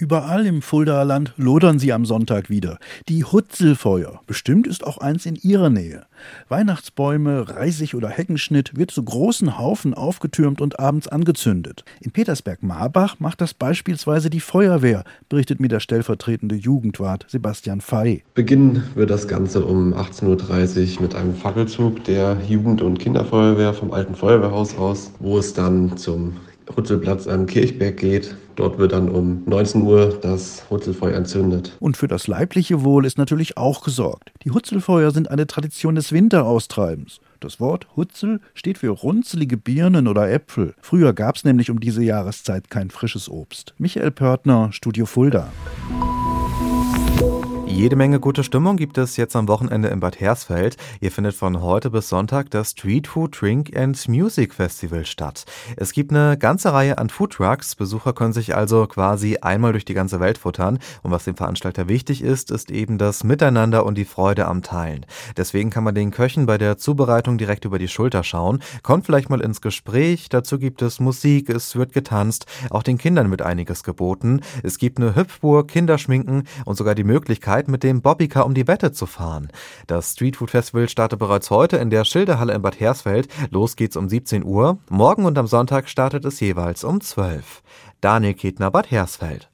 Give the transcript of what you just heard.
Überall im Fuldaer Land lodern sie am Sonntag wieder. Die Hutzelfeuer. Bestimmt ist auch eins in ihrer Nähe. Weihnachtsbäume, Reisig oder Heckenschnitt wird zu großen Haufen aufgetürmt und abends angezündet. In Petersberg-Marbach macht das beispielsweise die Feuerwehr, berichtet mir der stellvertretende Jugendwart Sebastian Fey. Beginnen wird das Ganze um 18.30 Uhr mit einem Fackelzug der Jugend- und Kinderfeuerwehr vom alten Feuerwehrhaus aus, wo es dann zum Hutzelplatz am Kirchberg geht. Dort wird dann um 19 Uhr das Hutzelfeuer entzündet. Und für das leibliche Wohl ist natürlich auch gesorgt. Die Hutzelfeuer sind eine Tradition des Winteraustreibens. Das Wort Hutzel steht für runzelige Birnen oder Äpfel. Früher gab es nämlich um diese Jahreszeit kein frisches Obst. Michael Pörtner, Studio Fulda. Jede Menge gute Stimmung gibt es jetzt am Wochenende in Bad Hersfeld. Ihr findet von heute bis Sonntag das Street Food Drink and Music Festival statt. Es gibt eine ganze Reihe an Food Trucks. Besucher können sich also quasi einmal durch die ganze Welt futtern. Und was dem Veranstalter wichtig ist, ist eben das Miteinander und die Freude am Teilen. Deswegen kann man den Köchen bei der Zubereitung direkt über die Schulter schauen, kommt vielleicht mal ins Gespräch. Dazu gibt es Musik, es wird getanzt. Auch den Kindern wird einiges geboten. Es gibt eine Hüpfburg, Kinderschminken und sogar die Mit dem Bobbycar um die Wette zu fahren. Das Streetfood Festival startet bereits heute in der Schilderhalle in Bad Hersfeld. Los geht's um 17 Uhr. Morgen und am Sonntag startet es jeweils um 12. Daniel Ketner, Bad Hersfeld.